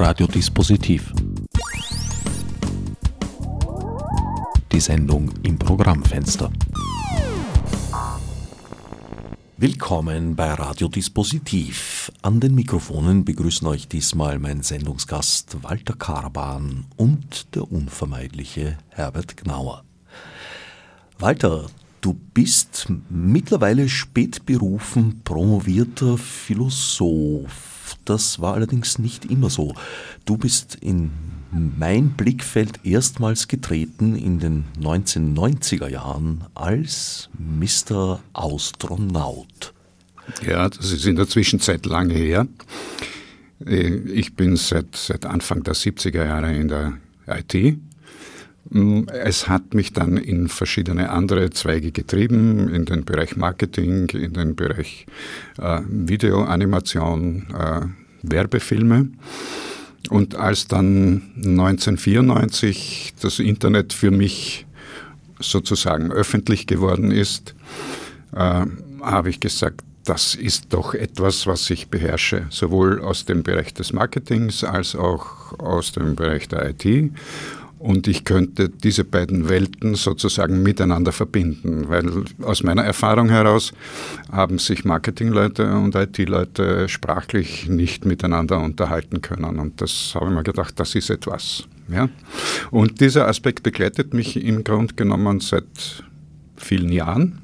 Radiodispositiv. Die Sendung im Programmfenster. Willkommen bei Radiodispositiv. An den Mikrofonen begrüßen euch diesmal mein Sendungsgast Walter Karban und der unvermeidliche Herbert Gnauer. Walter, du bist mittlerweile spätberufen promovierter Philosoph. Das war allerdings nicht immer so. Du bist in mein Blickfeld erstmals getreten in den 1990er Jahren als Mr. Astronaut. Ja, das ist in der Zwischenzeit lange her. Äh, ich bin seit, seit Anfang der 70er Jahre in der IT. Mm, es hat mich dann in verschiedene andere Zweige getrieben, in den Bereich Marketing, in den Bereich äh, Videoanimation, äh, Werbefilme. Und als dann 1994 das Internet für mich sozusagen öffentlich geworden ist, äh, habe ich gesagt, das ist doch etwas, was ich beherrsche, sowohl aus dem Bereich des Marketings als auch aus dem Bereich der IT. Und ich könnte diese beiden Welten sozusagen miteinander verbinden, weil aus meiner Erfahrung heraus haben sich Marketingleute und IT-Leute sprachlich nicht miteinander unterhalten können. Und das habe ich mir gedacht, das ist etwas. Ja? Und dieser Aspekt begleitet mich im Grunde genommen seit vielen Jahren.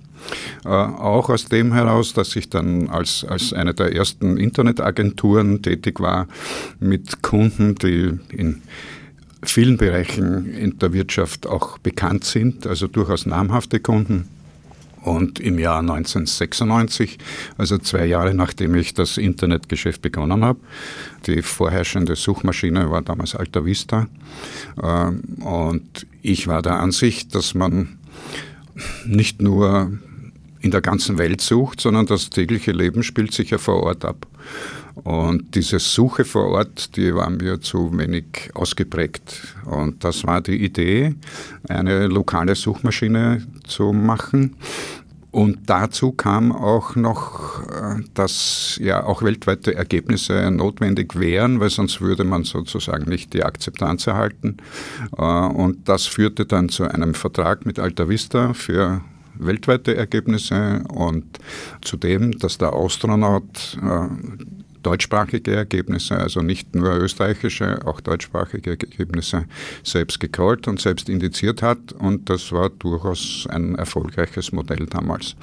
Äh, auch aus dem heraus, dass ich dann als, als eine der ersten Internetagenturen tätig war mit Kunden, die in vielen Bereichen in der Wirtschaft auch bekannt sind, also durchaus namhafte Kunden. Und im Jahr 1996, also zwei Jahre nachdem ich das Internetgeschäft begonnen habe, die vorherrschende Suchmaschine war damals Alta Vista. Ähm, und ich war der Ansicht, dass man nicht nur in der ganzen Welt sucht, sondern das tägliche Leben spielt sich ja vor Ort ab. Und diese Suche vor Ort, die war mir zu wenig ausgeprägt. Und das war die Idee, eine lokale Suchmaschine zu machen. Und dazu kam auch noch, äh, dass ja auch weltweite Ergebnisse notwendig wären, weil sonst würde man sozusagen nicht die Akzeptanz erhalten. Äh, und das führte dann zu einem Vertrag mit Alta Vista für weltweite Ergebnisse und zudem, dass der Astronaut äh, deutschsprachige Ergebnisse, also nicht nur österreichische, auch deutschsprachige Ergebnisse selbst gecallt und selbst indiziert hat. Und das war durchaus ein erfolgreiches Modell damals.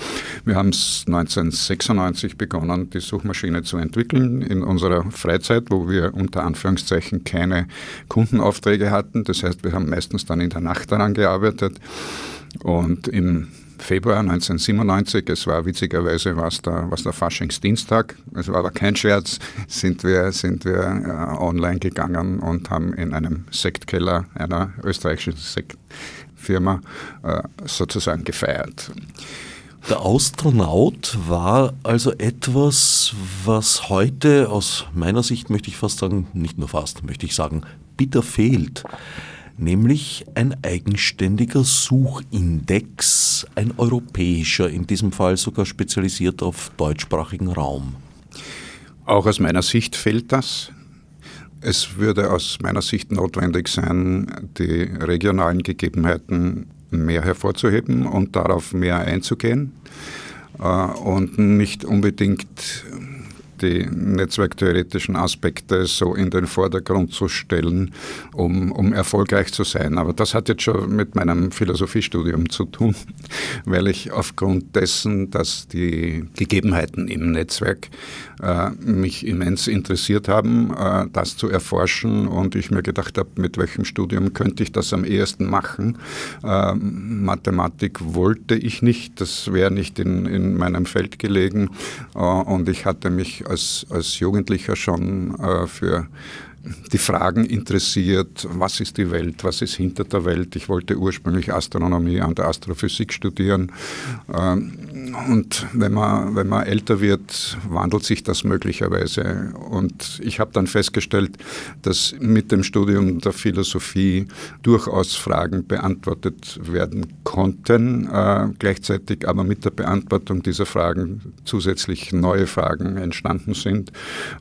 Wir haben es 1996 begonnen, die Suchmaschine zu entwickeln in unserer Freizeit, wo wir unter Anführungszeichen keine Kundenaufträge hatten. Das heißt, wir haben meistens dann in der Nacht daran gearbeitet. Und im Februar 1997, es war witzigerweise was der, was der Faschingsdienstag, es war aber kein Scherz, sind wir, sind wir äh, online gegangen und haben in einem Sektkeller einer österreichischen Sektfirma äh, sozusagen gefeiert. Der Astronaut war also etwas, was heute aus meiner Sicht, möchte ich fast sagen, nicht nur fast, möchte ich sagen, bitter fehlt nämlich ein eigenständiger Suchindex, ein europäischer, in diesem Fall sogar spezialisiert auf deutschsprachigen Raum. Auch aus meiner Sicht fehlt das. Es würde aus meiner Sicht notwendig sein, die regionalen Gegebenheiten mehr hervorzuheben und darauf mehr einzugehen äh, und nicht unbedingt die netzwerktheoretischen Aspekte so in den Vordergrund zu stellen, um, um erfolgreich zu sein. Aber das hat jetzt schon mit meinem Philosophiestudium zu tun, weil ich aufgrund dessen, dass die Gegebenheiten im Netzwerk äh, mich immens interessiert haben, äh, das zu erforschen und ich mir gedacht habe, mit welchem Studium könnte ich das am ehesten machen. Äh, Mathematik wollte ich nicht, das wäre nicht in, in meinem Feld gelegen äh, und ich hatte mich als, als Jugendlicher schon äh, für die Fragen interessiert, was ist die Welt, was ist hinter der Welt. Ich wollte ursprünglich Astronomie an der Astrophysik studieren. Ähm, und wenn man, wenn man älter wird, wandelt sich das möglicherweise. Und ich habe dann festgestellt, dass mit dem Studium der Philosophie durchaus Fragen beantwortet werden konnten, äh, gleichzeitig aber mit der Beantwortung dieser Fragen zusätzlich neue Fragen entstanden sind.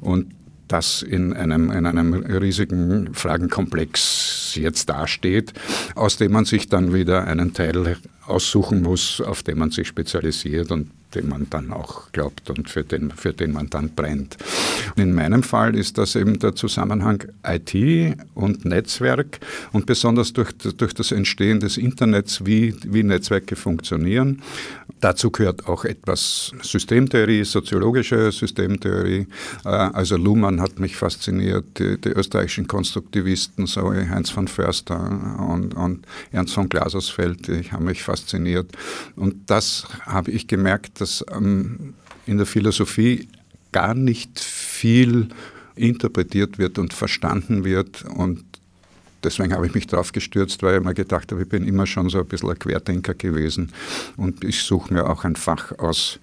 Und das in einem, in einem riesigen Fragenkomplex jetzt dasteht, aus dem man sich dann wieder einen Teil aussuchen muss, auf den man sich spezialisiert und den man dann auch glaubt und für den, für den man dann brennt. In meinem Fall ist das eben der Zusammenhang IT und Netzwerk und besonders durch, durch das Entstehen des Internets, wie, wie Netzwerke funktionieren. Dazu gehört auch etwas Systemtheorie, soziologische Systemtheorie. Äh, also Luhmann hat mich fasziniert, die, die österreichischen Konstruktivisten, so Heinz von Förster und, und Ernst von Glasersfeld, die haben mich fasziniert. Und das habe ich gemerkt, dass ähm, in der Philosophie gar nicht viel interpretiert wird und verstanden wird. Und deswegen habe ich mich darauf gestürzt, weil ich mir gedacht habe, ich bin immer schon so ein bisschen ein Querdenker gewesen. Und ich suche mir auch ein Fach aus,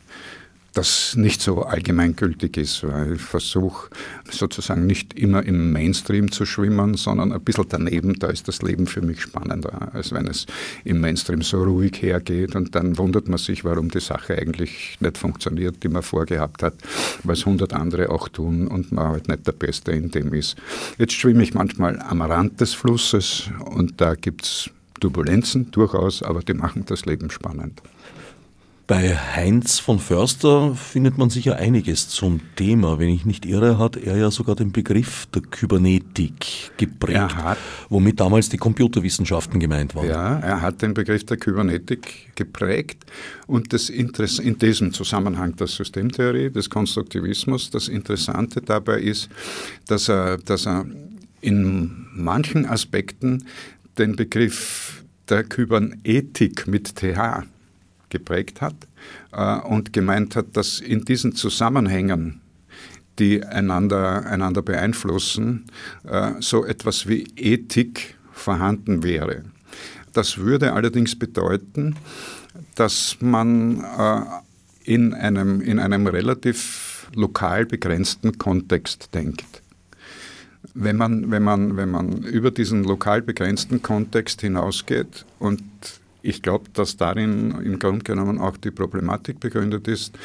das nicht so allgemeingültig ist, weil ich versuche sozusagen nicht immer im Mainstream zu schwimmen, sondern ein bisschen daneben, da ist das Leben für mich spannender, als wenn es im Mainstream so ruhig hergeht und dann wundert man sich, warum die Sache eigentlich nicht funktioniert, die man vorgehabt hat, weil es hundert andere auch tun und man halt nicht der Beste in dem ist. Jetzt schwimme ich manchmal am Rand des Flusses und da gibt es Turbulenzen durchaus, aber die machen das Leben spannend. Bei Heinz von Förster findet man sicher einiges zum Thema. Wenn ich nicht irre, hat er ja sogar den Begriff der Kybernetik geprägt, womit damals die Computerwissenschaften gemeint waren. Ja, er hat den Begriff der Kybernetik geprägt und das Interesse in diesem Zusammenhang der Systemtheorie, des Konstruktivismus, das Interessante dabei ist, dass er, dass er in manchen Aspekten den Begriff der Kybernetik mit TH geprägt hat äh, und gemeint hat, dass in diesen Zusammenhängen, die einander, einander beeinflussen, äh, so etwas wie Ethik vorhanden wäre. Das würde allerdings bedeuten, dass man äh, in, einem, in einem relativ lokal begrenzten Kontext denkt. Wenn man, wenn, man, wenn man über diesen lokal begrenzten Kontext hinausgeht und ich glaube, dass darin im Grunde genommen auch die Problematik begründet ist,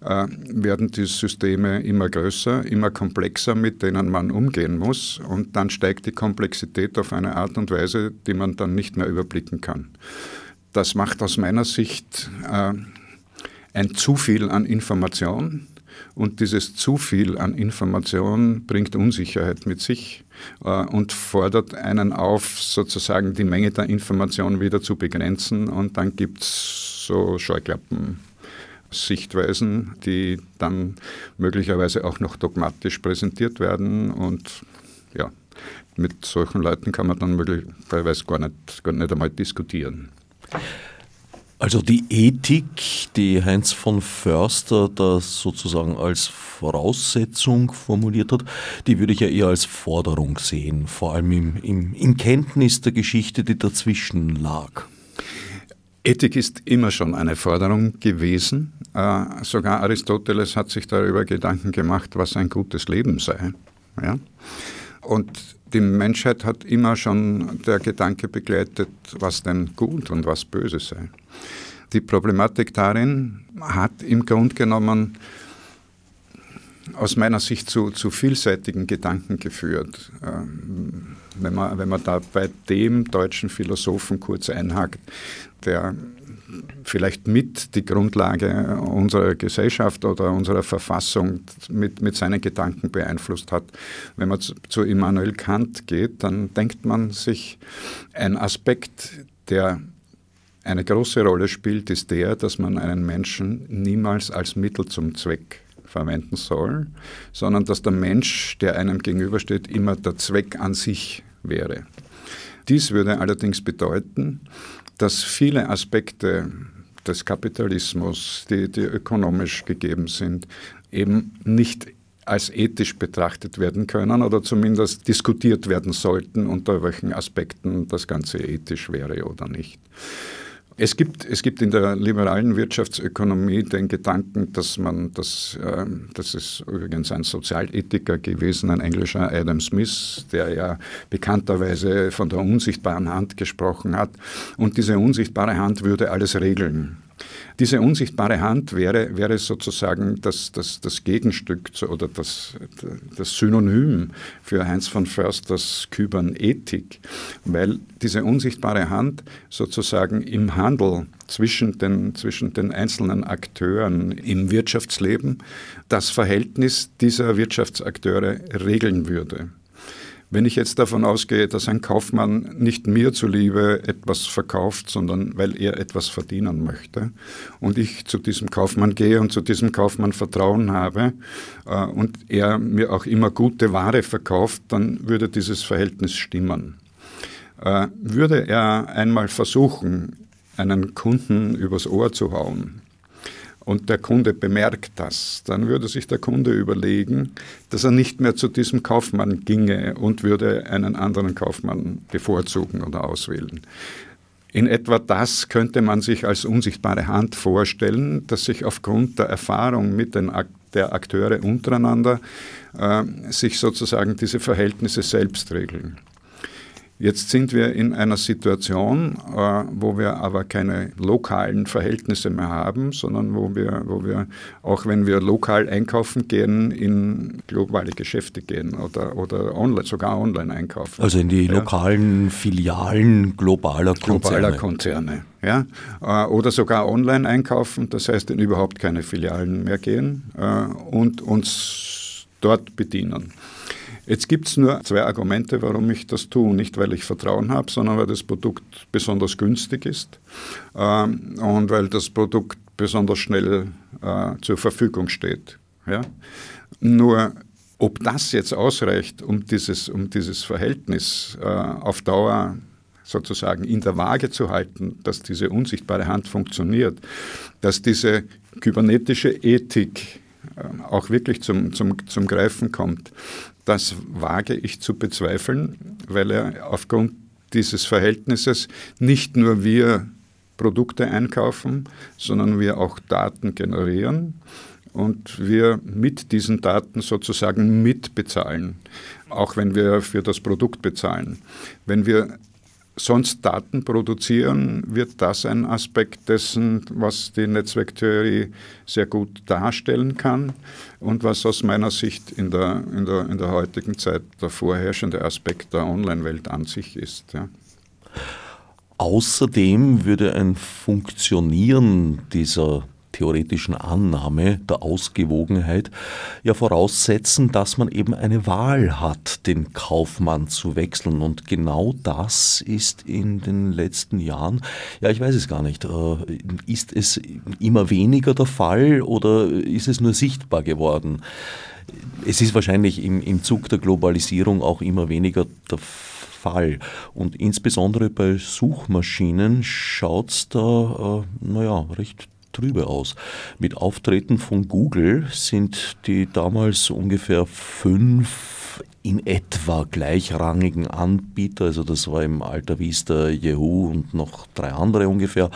äh, werden die Systeme immer größer, immer komplexer, mit denen man umgehen muss und dann steigt die Komplexität auf eine Art und Weise, die man dann nicht mehr überblicken kann. Das macht aus meiner Sicht äh, ein zu viel an Information und dieses zu viel an Information bringt Unsicherheit mit sich äh, und fordert einen auf, sozusagen die Menge der Information wieder zu begrenzen. Und dann gibt es so Scheuklappen. Sichtweisen, die dann möglicherweise auch noch dogmatisch präsentiert werden. Und ja, mit solchen Leuten kann man dann möglicherweise gar nicht, gar nicht einmal diskutieren. Also die Ethik, die Heinz von Förster da sozusagen als Voraussetzung formuliert hat, die würde ich ja eher als Forderung sehen, vor allem im, im, in Kenntnis der Geschichte, die dazwischen lag. Ethik ist immer schon eine Forderung gewesen. Äh, sogar Aristoteles hat sich darüber Gedanken gemacht, was ein gutes Leben sei. Ja? Und die Menschheit hat immer schon der Gedanke begleitet, was denn gut und was böse sei. Die Problematik darin hat im Grunde genommen aus meiner Sicht zu, zu vielseitigen Gedanken geführt. Ähm, wenn, man, wenn man da bei dem deutschen Philosophen kurz einhakt, der vielleicht mit die Grundlage unserer Gesellschaft oder unserer Verfassung mit, mit seinen Gedanken beeinflusst hat. Wenn man zu, zu Immanuel Kant geht, dann denkt man sich, ein Aspekt, der eine große Rolle spielt, ist der, dass man einen Menschen niemals als Mittel zum Zweck verwenden soll, sondern dass der Mensch, der einem gegenübersteht, immer der Zweck an sich wäre. Dies würde allerdings bedeuten, dass viele Aspekte des Kapitalismus, die, die ökonomisch gegeben sind, eben nicht als ethisch betrachtet werden können oder zumindest diskutiert werden sollten, unter welchen Aspekten das Ganze ethisch wäre oder nicht. Es gibt, es gibt in der liberalen Wirtschaftsökonomie den Gedanken, dass man, das, äh, das ist übrigens ein Sozialethiker gewesen, ein englischer Adam Smith, der ja bekannterweise von der unsichtbaren Hand gesprochen hat. Und diese unsichtbare Hand würde alles regeln. Diese unsichtbare Hand wäre, wäre sozusagen das, das, das Gegenstück oder das, das Synonym für Heinz von Försters Kybernetik, weil diese unsichtbare Hand sozusagen im Handel zwischen den, zwischen den einzelnen Akteuren im Wirtschaftsleben das Verhältnis dieser Wirtschaftsakteure regeln würde. Wenn ich jetzt davon ausgehe, dass ein Kaufmann nicht mir zuliebe etwas verkauft, sondern weil er etwas verdienen möchte und ich zu diesem Kaufmann gehe und zu diesem Kaufmann Vertrauen habe äh, und er mir auch immer gute Ware verkauft, dann würde dieses Verhältnis stimmen. Äh, würde er einmal versuchen, einen Kunden übers Ohr zu hauen, und der Kunde bemerkt das, dann würde sich der Kunde überlegen, dass er nicht mehr zu diesem Kaufmann ginge und würde einen anderen Kaufmann bevorzugen oder auswählen. In etwa das könnte man sich als unsichtbare Hand vorstellen, dass sich aufgrund der Erfahrung mit den der Akteure untereinander äh, sich sozusagen diese Verhältnisse selbst regeln. Jetzt sind wir in einer Situation, äh, wo wir aber keine lokalen Verhältnisse mehr haben, sondern wo wir, wo wir, auch wenn wir lokal einkaufen gehen, in globale Geschäfte gehen oder, oder online, sogar online einkaufen. Also in die ja. lokalen Filialen globaler Konzerne. Globaler Konzerne, ja. Äh, oder sogar online einkaufen, das heißt in überhaupt keine Filialen mehr gehen äh, und uns dort bedienen. Jetzt gibt es nur zwei Argumente, warum ich das tue. Nicht, weil ich Vertrauen habe, sondern weil das Produkt besonders günstig ist ähm, und weil das Produkt besonders schnell äh, zur Verfügung steht. Ja? Nur ob das jetzt ausreicht, um dieses, um dieses Verhältnis äh, auf Dauer sozusagen in der Waage zu halten, dass diese unsichtbare Hand funktioniert, dass diese kybernetische Ethik äh, auch wirklich zum, zum, zum Greifen kommt, das wage ich zu bezweifeln, weil er aufgrund dieses Verhältnisses nicht nur wir Produkte einkaufen, sondern wir auch Daten generieren und wir mit diesen Daten sozusagen mitbezahlen, auch wenn wir für das Produkt bezahlen. Wenn wir sonst Daten produzieren, wird das ein Aspekt dessen, was die Netzwerktheorie sehr gut darstellen kann und was aus meiner Sicht in der, in der, in der heutigen Zeit der vorherrschende Aspekt der Online-Welt an sich ist. Ja. Außerdem würde ein Funktionieren dieser theoretischen Annahme der Ausgewogenheit ja voraussetzen, dass man eben eine Wahl hat, den Kaufmann zu wechseln. Und genau das ist in den letzten Jahren, ja, ich weiß es gar nicht, äh, ist es immer weniger der Fall oder ist es nur sichtbar geworden? Es ist wahrscheinlich im, im Zug der Globalisierung auch immer weniger der Fall. Und insbesondere bei Suchmaschinen schaut es da, äh, naja, recht trübe aus. Mit Auftreten von Google sind die damals ungefähr fünf in etwa gleichrangigen Anbieter, also das war im Alter Vista, Yahoo und noch drei andere ungefähr,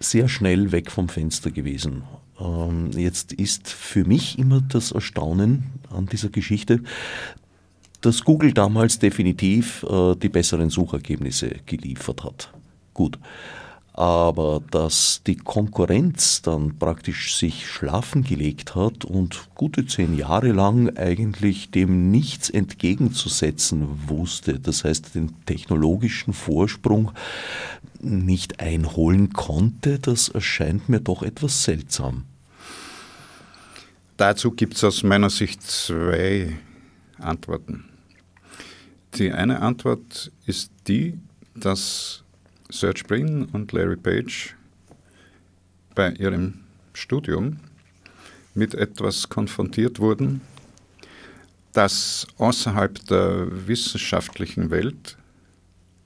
sehr schnell weg vom Fenster gewesen. Ähm, jetzt ist für mich immer das Erstaunen an dieser Geschichte, dass Google damals definitiv äh, die besseren Suchergebnisse geliefert hat. Gut. Aber dass die Konkurrenz dann praktisch sich schlafen gelegt hat und gute zehn Jahre lang eigentlich dem nichts entgegenzusetzen wusste, das heißt den technologischen Vorsprung nicht einholen konnte, das erscheint mir doch etwas seltsam. Dazu gibt es aus meiner Sicht zwei Antworten. Die eine Antwort ist die, dass Serge Brin und Larry Page bei ihrem Studium mit etwas konfrontiert wurden, das außerhalb der wissenschaftlichen Welt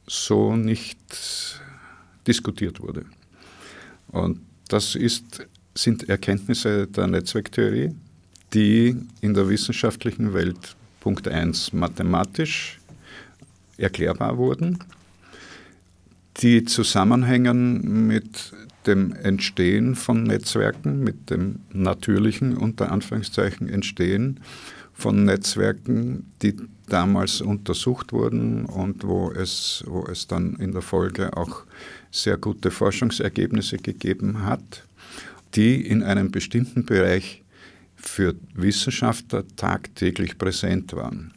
so nicht diskutiert wurde. Und das ist, sind Erkenntnisse der Netzwerktheorie, die in der wissenschaftlichen Welt Punkt 1 mathematisch erklärbar wurden die zusammenhängen mit dem Entstehen von Netzwerken, mit dem natürlichen unter Anführungszeichen Entstehen von Netzwerken, die damals untersucht wurden und wo es, wo es dann in der Folge auch sehr gute Forschungsergebnisse gegeben hat, die in einem bestimmten Bereich für Wissenschaftler tagtäglich präsent waren.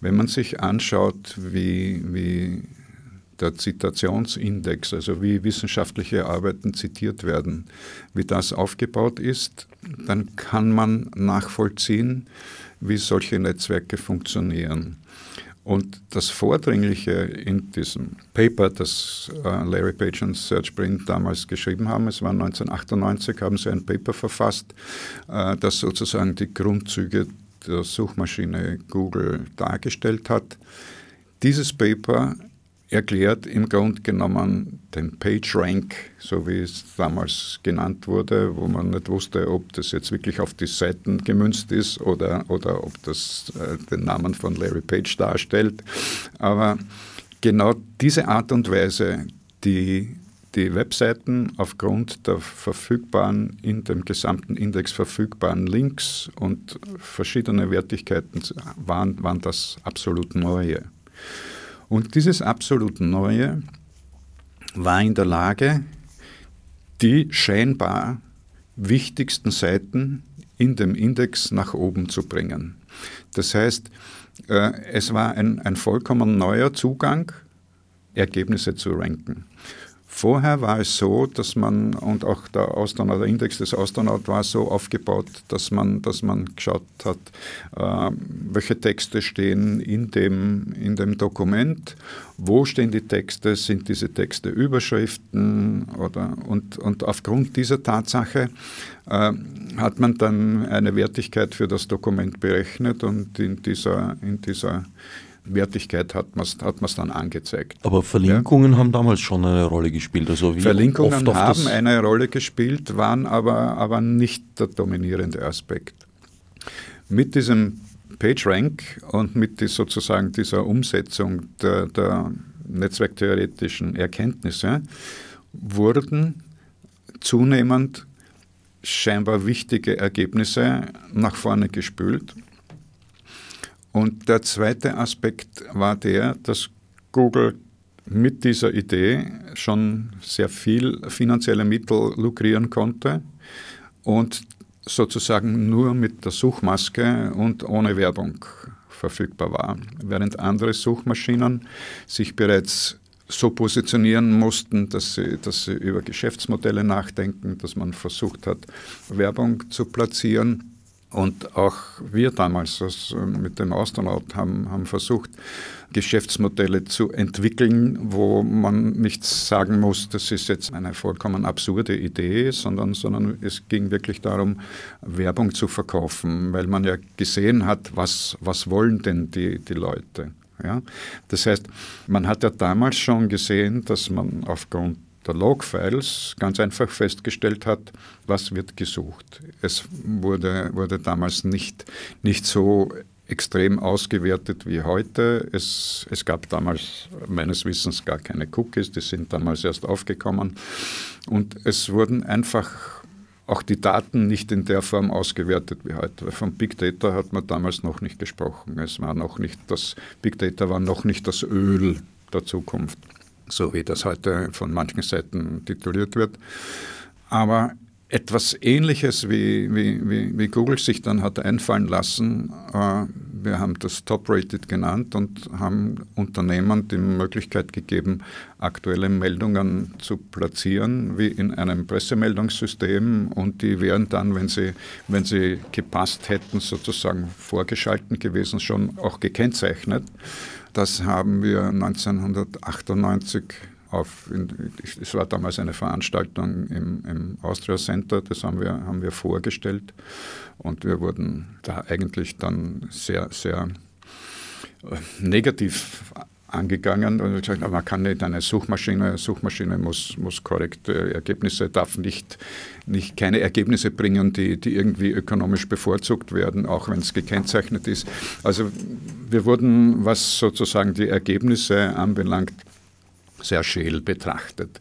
Wenn man sich anschaut, wie, wie der Zitationsindex, also wie wissenschaftliche Arbeiten zitiert werden, wie das aufgebaut ist, dann kann man nachvollziehen, wie solche Netzwerke funktionieren. Und das Vordringliche in diesem Paper, das äh, Larry Page und Serge Brin damals geschrieben haben, es war 1998, haben sie ein Paper verfasst, äh, das sozusagen die Grundzüge der Suchmaschine Google dargestellt hat. Dieses Paper erklärt im Grunde genommen den PageRank, so wie es damals genannt wurde, wo man nicht wusste, ob das jetzt wirklich auf die Seiten gemünzt ist oder, oder ob das äh, den Namen von Larry Page darstellt. Aber genau diese Art und Weise, die die Webseiten aufgrund der verfügbaren, in dem gesamten Index verfügbaren Links und verschiedene Wertigkeiten waren, waren das absolut Neue. Und dieses absolut Neue war in der Lage, die scheinbar wichtigsten Seiten in dem Index nach oben zu bringen. Das heißt, äh, es war ein, ein vollkommen neuer Zugang, Ergebnisse zu ranken. Vorher war es so, dass man, und auch der Astronaut, der Index des Astronaut war so aufgebaut, dass man, dass man geschaut hat, äh, welche Texte stehen in dem, in dem Dokument, wo stehen die Texte, sind diese Texte Überschriften oder, und, und aufgrund dieser Tatsache äh, hat man dann eine Wertigkeit für das Dokument berechnet und in dieser, in dieser Wertigkeit hat man es hat dann angezeigt. Aber Verlinkungen ja. haben damals schon eine Rolle gespielt. Also Verlinkungen haben eine Rolle gespielt, waren aber, aber nicht der dominierende Aspekt. Mit diesem PageRank und mit die, sozusagen dieser Umsetzung der, der netzwerktheoretischen Erkenntnisse wurden zunehmend scheinbar wichtige Ergebnisse nach vorne gespült und der zweite Aspekt war der, dass Google mit dieser Idee schon sehr viel finanzielle Mittel lukrieren konnte und sozusagen nur mit der Suchmaske und ohne Werbung verfügbar war. Während andere Suchmaschinen sich bereits so positionieren mussten, dass sie, dass sie über Geschäftsmodelle nachdenken, dass man versucht hat, Werbung zu platzieren und auch wir damals also mit dem Astronaut haben, haben versucht, Geschäftsmodelle zu entwickeln, wo man nicht sagen muss, das ist jetzt eine vollkommen absurde Idee, sondern, sondern es ging wirklich darum, Werbung zu verkaufen, weil man ja gesehen hat, was, was wollen denn die, die Leute. Ja? Das heißt, man hat ja damals schon gesehen, dass man aufgrund der Logfiles ganz einfach festgestellt hat, was wird gesucht. Es wurde, wurde damals nicht, nicht so extrem ausgewertet wie heute. Es, es gab damals meines Wissens gar keine Cookies, die sind damals erst aufgekommen. Und es wurden einfach auch die Daten nicht in der Form ausgewertet wie heute. Von Big Data hat man damals noch nicht gesprochen. Es war noch nicht das, Big Data war noch nicht das Öl der Zukunft so wie das heute von manchen Seiten tituliert wird. Aber etwas Ähnliches, wie, wie, wie, Google sich dann hat einfallen lassen. Äh, wir haben das Top-Rated genannt und haben Unternehmen die Möglichkeit gegeben, aktuelle Meldungen zu platzieren, wie in einem Pressemeldungssystem. Und die wären dann, wenn sie, wenn sie gepasst hätten, sozusagen vorgeschalten gewesen, schon auch gekennzeichnet. Das haben wir 1998 auf, es war damals eine Veranstaltung im, im Austria Center, das haben wir, haben wir vorgestellt. Und wir wurden da eigentlich dann sehr, sehr äh, negativ angegangen und gesagt, man kann nicht eine Suchmaschine, Suchmaschine muss, muss korrekte Ergebnisse, darf nicht, nicht keine Ergebnisse bringen, die, die irgendwie ökonomisch bevorzugt werden, auch wenn es gekennzeichnet ist. Also wir wurden, was sozusagen die Ergebnisse anbelangt, sehr scheel betrachtet.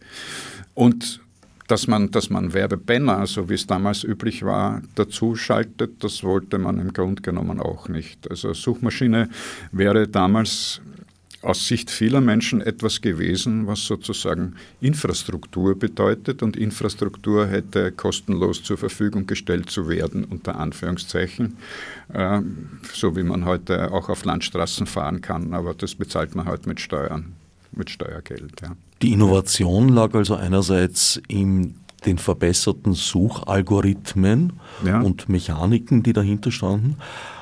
Und dass man, dass man Werbebanner, so wie es damals üblich war, dazu schaltet, das wollte man im Grunde genommen auch nicht. Also Suchmaschine wäre damals aus Sicht vieler Menschen etwas gewesen, was sozusagen Infrastruktur bedeutet und Infrastruktur hätte kostenlos zur Verfügung gestellt zu werden, unter Anführungszeichen, äh, so wie man heute auch auf Landstraßen fahren kann, aber das bezahlt man halt mit Steuern, mit Steuergeld. Ja. Die Innovation lag also einerseits in den verbesserten Suchalgorithmen ja. und Mechaniken, die dahinter standen.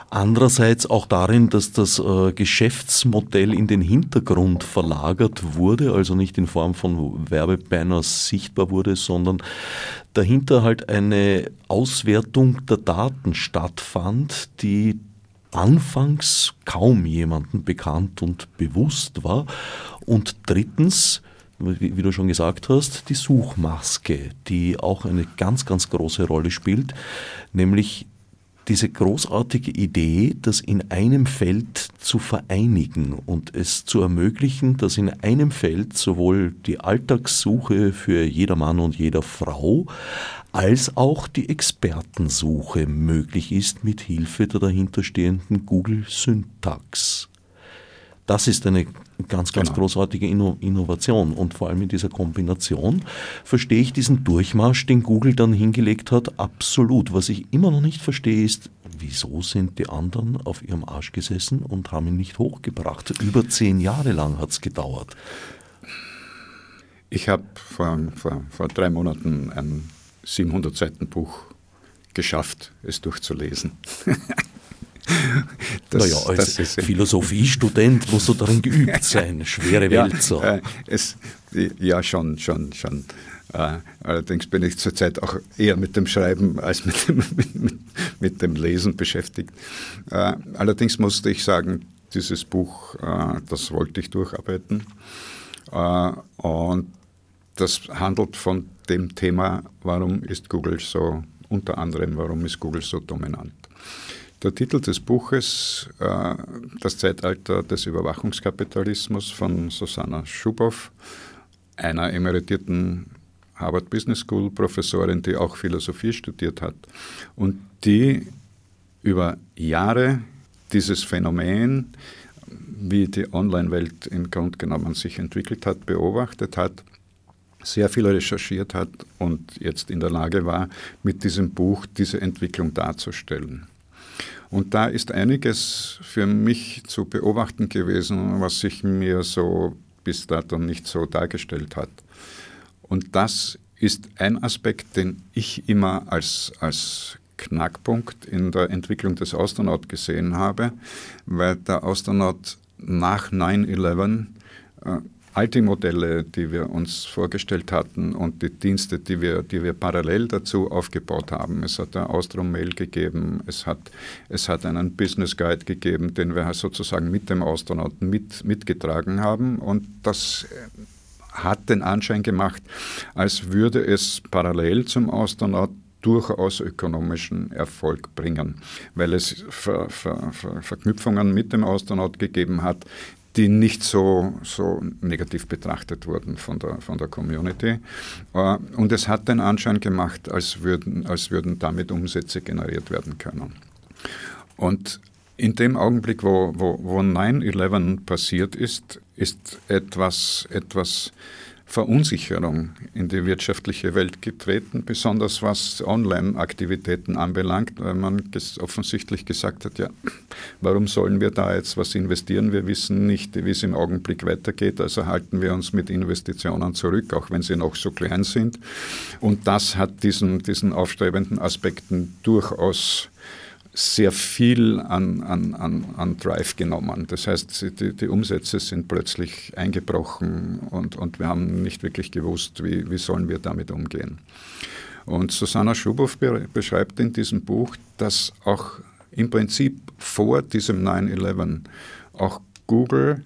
Andererseits auch darin, dass das äh, Geschäftsmodell in den Hintergrund verlagert wurde, also nicht in Form von Werbebanners sichtbar wurde, sondern dahinter halt eine Auswertung der Daten stattfand, die anfangs kaum jemandem bekannt und bewusst war. Und drittens, wie, wie, du schon gesagt hast, die Suchmaske, die auch eine ganz, ganz große Rolle spielt, nämlich diese großartige Idee, das in einem Feld zu vereinigen und es zu ermöglichen, dass in einem Feld sowohl die Alltagssuche für jeder Mann und jeder Frau als auch die Expertensuche möglich ist mit Hilfe der dahinterstehenden Google Syntax. Das ist eine ganz, ganz genau. großartige Innovation. Und vor allem in dieser Kombination verstehe ich diesen Durchmarsch, den Google dann hingelegt hat, absolut. Was ich immer noch nicht verstehe, ist, wieso sind die anderen auf ihrem Arsch gesessen und haben ihn nicht hochgebracht? Über zehn Jahre lang hat es gedauert. Ich habe vor, vor, vor drei Monaten ein 700 Seiten Buch geschafft, es durchzulesen. Das, naja, als Philosophiestudent musst du darin geübt sein. Schwere Welt ja, so. Äh, es, ja, schon, schon, schon. Äh, allerdings bin ich zurzeit auch eher mit dem Schreiben als mit dem, mit, mit dem Lesen beschäftigt. Äh, allerdings musste ich sagen, dieses Buch, äh, das wollte ich durcharbeiten. Und das handelt von dem Thema, warum ist Google so, unter anderem, warum ist Google so dominant. Der Titel des Buches, äh, Das Zeitalter des Überwachungskapitalismus von Susanna Schubow, einer emeritierten Harvard Business School Professorin, die auch Philosophie studiert hat und die über Jahre dieses Phänomen, wie die Online-Welt im Grunde genommen sich entwickelt hat, beobachtet hat, sehr viel recherchiert hat und jetzt in der Lage war, mit diesem Buch diese Entwicklung darzustellen. Und da ist einiges für mich zu beobachten gewesen, was sich mir so bis dato nicht so dargestellt hat. Und das ist ein Aspekt, den ich immer als, als Knackpunkt in der Entwicklung des Astronaut gesehen habe, weil der Astronaut nach 9-11 äh, all die Modelle, die wir uns vorgestellt hatten und die Dienste, die wir, die wir parallel dazu aufgebaut haben. Es hat ein Austrom-Mail gegeben, es hat, es hat einen Business Guide gegeben, den wir sozusagen mit dem Astronauten mit, mitgetragen haben und das hat den Anschein gemacht, als würde es parallel zum Astronaut durchaus ökonomischen Erfolg bringen, weil es Ver, Ver, Ver, Verknüpfungen mit dem Astronaut gegeben hat, die nicht so, so negativ betrachtet wurden von der, von der Community. Äh, und es hat den Anschein gemacht, als würden, als würden damit Umsätze generiert werden können. Und in dem Augenblick, wo, wo, wo 9-11 passiert ist, ist etwas, etwas Verunsicherung in die wirtschaftliche Welt getreten, besonders was Online-Aktivitäten anbelangt, weil man offensichtlich gesagt hat, ja, warum sollen wir da jetzt was investieren? Wir wissen nicht, wie es im Augenblick weitergeht, also halten wir uns mit Investitionen zurück, auch wenn sie noch so klein sind. Und das hat diesen, diesen aufstrebenden Aspekten durchaus sehr viel an, an, an, an Drive genommen. Das heißt, die, die, Umsätze sind plötzlich eingebrochen und, und wir haben nicht wirklich gewusst, wie, wie sollen wir damit umgehen. Und Susanna Schubow beschreibt in diesem Buch, dass auch im Prinzip vor diesem 9-11 auch Google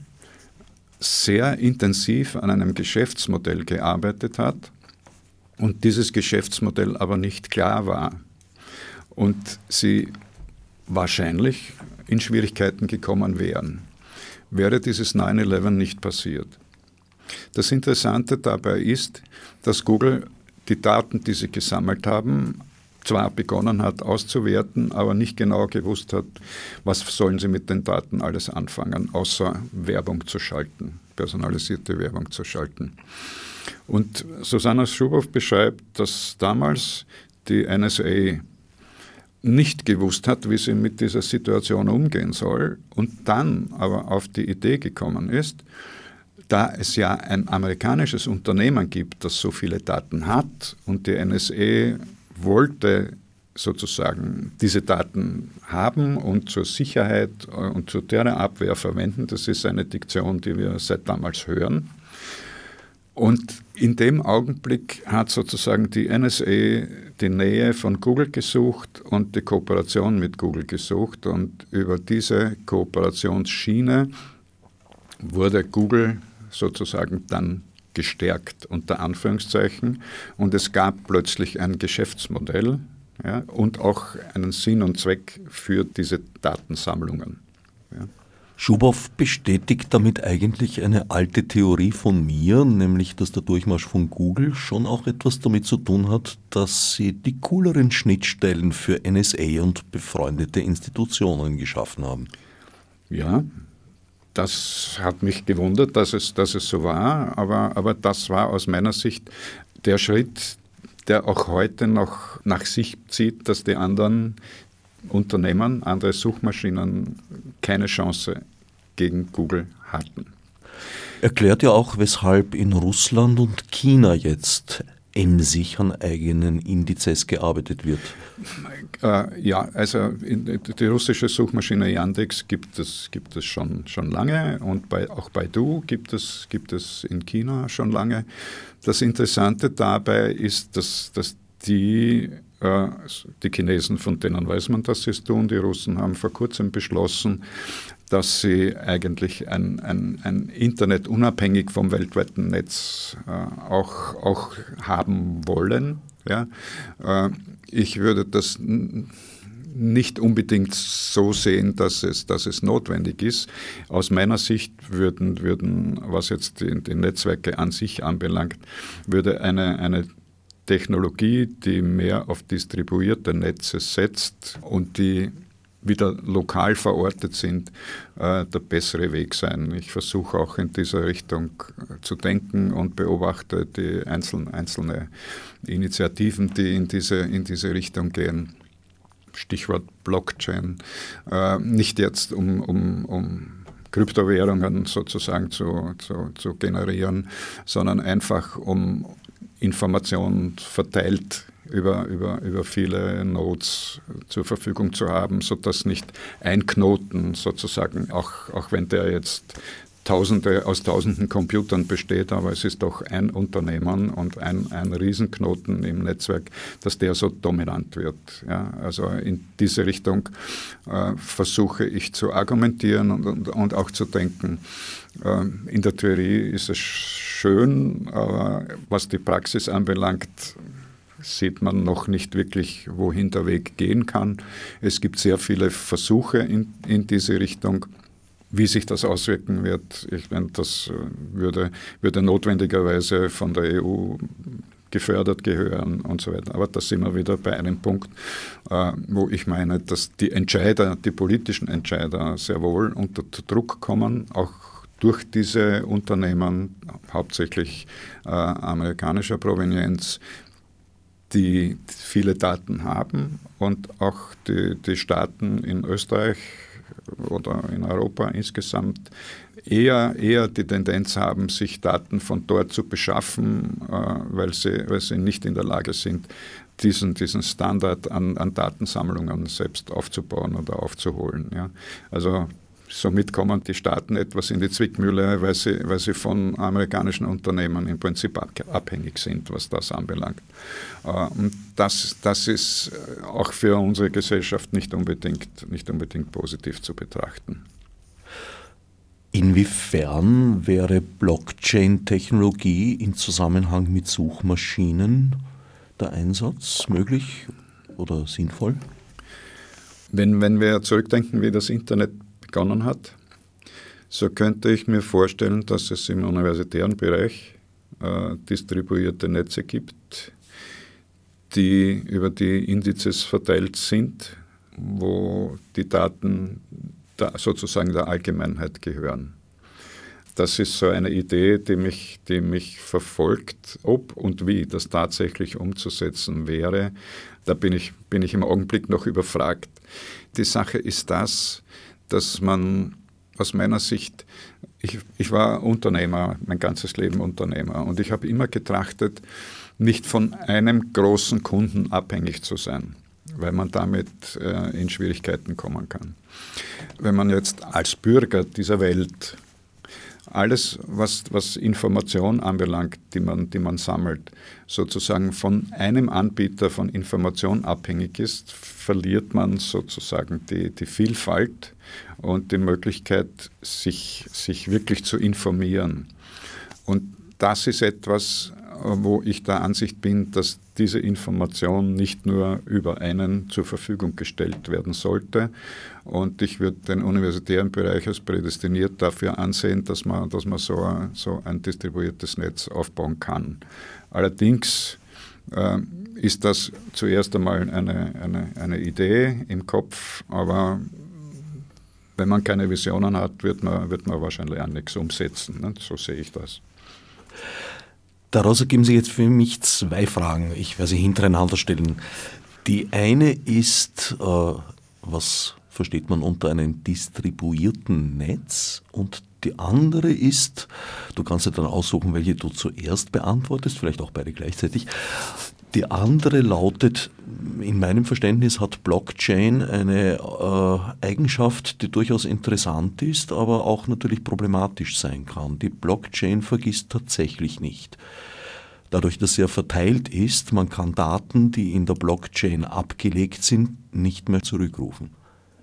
sehr intensiv an einem Geschäftsmodell gearbeitet hat und dieses Geschäftsmodell aber nicht klar war. Und sie wahrscheinlich in Schwierigkeiten gekommen wären, wäre dieses 9-11 nicht passiert. Das Interessante dabei ist, dass Google die Daten, die sie gesammelt haben, zwar begonnen hat auszuwerten, aber nicht genau gewusst hat, was sollen sie mit den Daten alles anfangen, außer Werbung zu schalten, personalisierte Werbung zu schalten. Und Susanna Schubow beschreibt, dass damals die NSA nicht gewusst hat, wie sie mit dieser Situation umgehen soll und dann aber auf die Idee gekommen ist, da es ja ein amerikanisches Unternehmen gibt, das so viele Daten hat und die NSA wollte sozusagen diese Daten haben und zur Sicherheit und zur Terrorabwehr verwenden. Das ist eine Diktion, die wir seit damals hören. Und in dem Augenblick hat sozusagen die NSA die Nähe von Google gesucht und die Kooperation mit Google gesucht. Und über diese Kooperationsschiene wurde Google sozusagen dann gestärkt unter Anführungszeichen und es gab plötzlich ein Geschäftsmodell ja, und auch einen Sinn und Zweck für diese Datensammlungen. Ja. Schubow bestätigt damit eigentlich eine alte Theorie von mir, nämlich dass der Durchmarsch von Google schon auch etwas damit zu tun hat, dass sie die cooleren Schnittstellen für NSA und befreundete Institutionen geschaffen haben. Ja, das hat mich gewundert, dass es, dass es so war, aber, aber das war aus meiner Sicht der Schritt, der auch heute noch nach sich zieht, dass die anderen Unternehmen, andere Suchmaschinen keine Chance gegen Google hatten. Erklärt ja auch, weshalb in Russland und China jetzt emsig an eigenen Indizes gearbeitet wird. Äh, ja, also die russische Suchmaschine Yandex gibt es, gibt es schon, schon lange und bei, auch Baidu gibt es, gibt es in China schon lange. Das Interessante dabei ist, dass, dass die äh, die Chinesen, von denen weiß man, dass sie es tun. Die Russen haben vor kurzem beschlossen, dass sie eigentlich ein, ein, ein Internet unabhängig vom weltweiten Netz äh, auch, auch haben wollen. Ja? Äh, ich würde das nicht unbedingt so sehen, dass es, dass es notwendig ist. Aus meiner Sicht würden, würden was jetzt die, die Netzwerke an sich anbelangt, würde eine, eine Technologie, die mehr auf distribuierte Netze setzt und die wieder lokal verortet sind, äh, der bessere Weg sein. Ich versuche auch in dieser Richtung äh, zu denken und beobachte die einzelnen einzelne Initiativen, die in diese, in diese Richtung gehen. Stichwort Blockchain. Äh, nicht jetzt um, um, um Kryptowährungen sozusagen zu, zu, zu generieren, sondern einfach um Information verteilt über, über, über viele Nodes zur Verfügung zu haben, sodass nicht ein Knoten sozusagen, auch, auch wenn der jetzt Tausende aus tausenden Computern besteht, aber es ist doch ein Unternehmen und ein, ein Riesenknoten im Netzwerk, dass der so dominant wird. Ja, also in diese Richtung äh, versuche ich zu argumentieren und, und, und auch zu denken. Äh, in der Theorie ist es schön, aber was die Praxis anbelangt, sieht man noch nicht wirklich, wohin der Weg gehen kann. Es gibt sehr viele Versuche in, in diese Richtung. Wie sich das auswirken wird, ich meine, das äh, würde, würde notwendigerweise von der EU gefördert gehören und so weiter. Aber da sind wir wieder bei einem Punkt, äh, wo ich meine, dass die Entscheider, die politischen Entscheider sehr wohl unter Druck kommen, auch durch diese Unternehmen, hauptsächlich äh, amerikanischer Provenienz, die viele Daten haben und auch die, die Staaten in Österreich oder in Europa insgesamt eher, eher die Tendenz haben, sich Daten von dort zu beschaffen, äh, weil, sie, weil sie nicht in der Lage sind, diesen, diesen Standard an, an Datensammlungen selbst aufzubauen oder aufzuholen. Ja. Also Somit kommen die Staaten etwas in die Zwickmühle, weil sie, weil sie von amerikanischen Unternehmen im Prinzip abhängig sind, was das anbelangt. Äh, und das, das ist äh, auch für unsere Gesellschaft nicht unbedingt, nicht unbedingt positiv zu betrachten. Inwiefern wäre Blockchain-Technologie in Zusammenhang mit Suchmaschinen der Einsatz möglich oder sinnvoll? Wenn, wenn wir zurückdenken, wie das Internet begonnen hat, so könnte ich mir vorstellen, dass es im universitären Bereich äh, distribuierte Netze gibt, die über die Indizes verteilt sind, wo die Daten sozusagen der Allgemeinheit gehören. Das ist so eine Idee, die mich, die mich verfolgt. Ob und wie das tatsächlich umzusetzen wäre, da bin ich, bin ich im Augenblick noch überfragt. Die Sache ist das, dass man aus meiner Sicht, ich, ich war Unternehmer, mein ganzes Leben Unternehmer und ich habe immer getrachtet, nicht von einem großen Kunden abhängig zu sein, weil man damit äh, in Schwierigkeiten kommen kann. Wenn man jetzt als Bürger dieser Welt alles, was, was Information anbelangt, die man, die man sammelt, sozusagen von einem Anbieter von Information abhängig ist, verliert man sozusagen die, die Vielfalt und die Möglichkeit, sich, sich wirklich zu informieren. Und das ist etwas, wo ich der Ansicht bin, dass diese Information nicht nur über einen zur Verfügung gestellt werden sollte. Und ich würde den universitären Bereich als prädestiniert dafür ansehen, dass man, dass man so, ein, so ein distribuiertes Netz aufbauen kann. Allerdings äh, ist das zuerst einmal eine, eine, eine Idee im Kopf, aber wenn man keine Visionen hat, wird man, wird man wahrscheinlich auch nichts umsetzen. Ne? So sehe ich das. Daraus ergeben sich jetzt für mich zwei Fragen. Ich werde sie hintereinander stellen. Die eine ist, äh, was versteht man unter einem distribuierten Netz? Und die andere ist, du kannst dir dann aussuchen, welche du zuerst beantwortest, vielleicht auch beide gleichzeitig. Die andere lautet, in meinem Verständnis hat Blockchain eine äh, Eigenschaft, die durchaus interessant ist, aber auch natürlich problematisch sein kann. Die Blockchain vergisst tatsächlich nicht. Dadurch, dass er verteilt ist, man kann Daten, die in der Blockchain abgelegt sind, nicht mehr zurückrufen.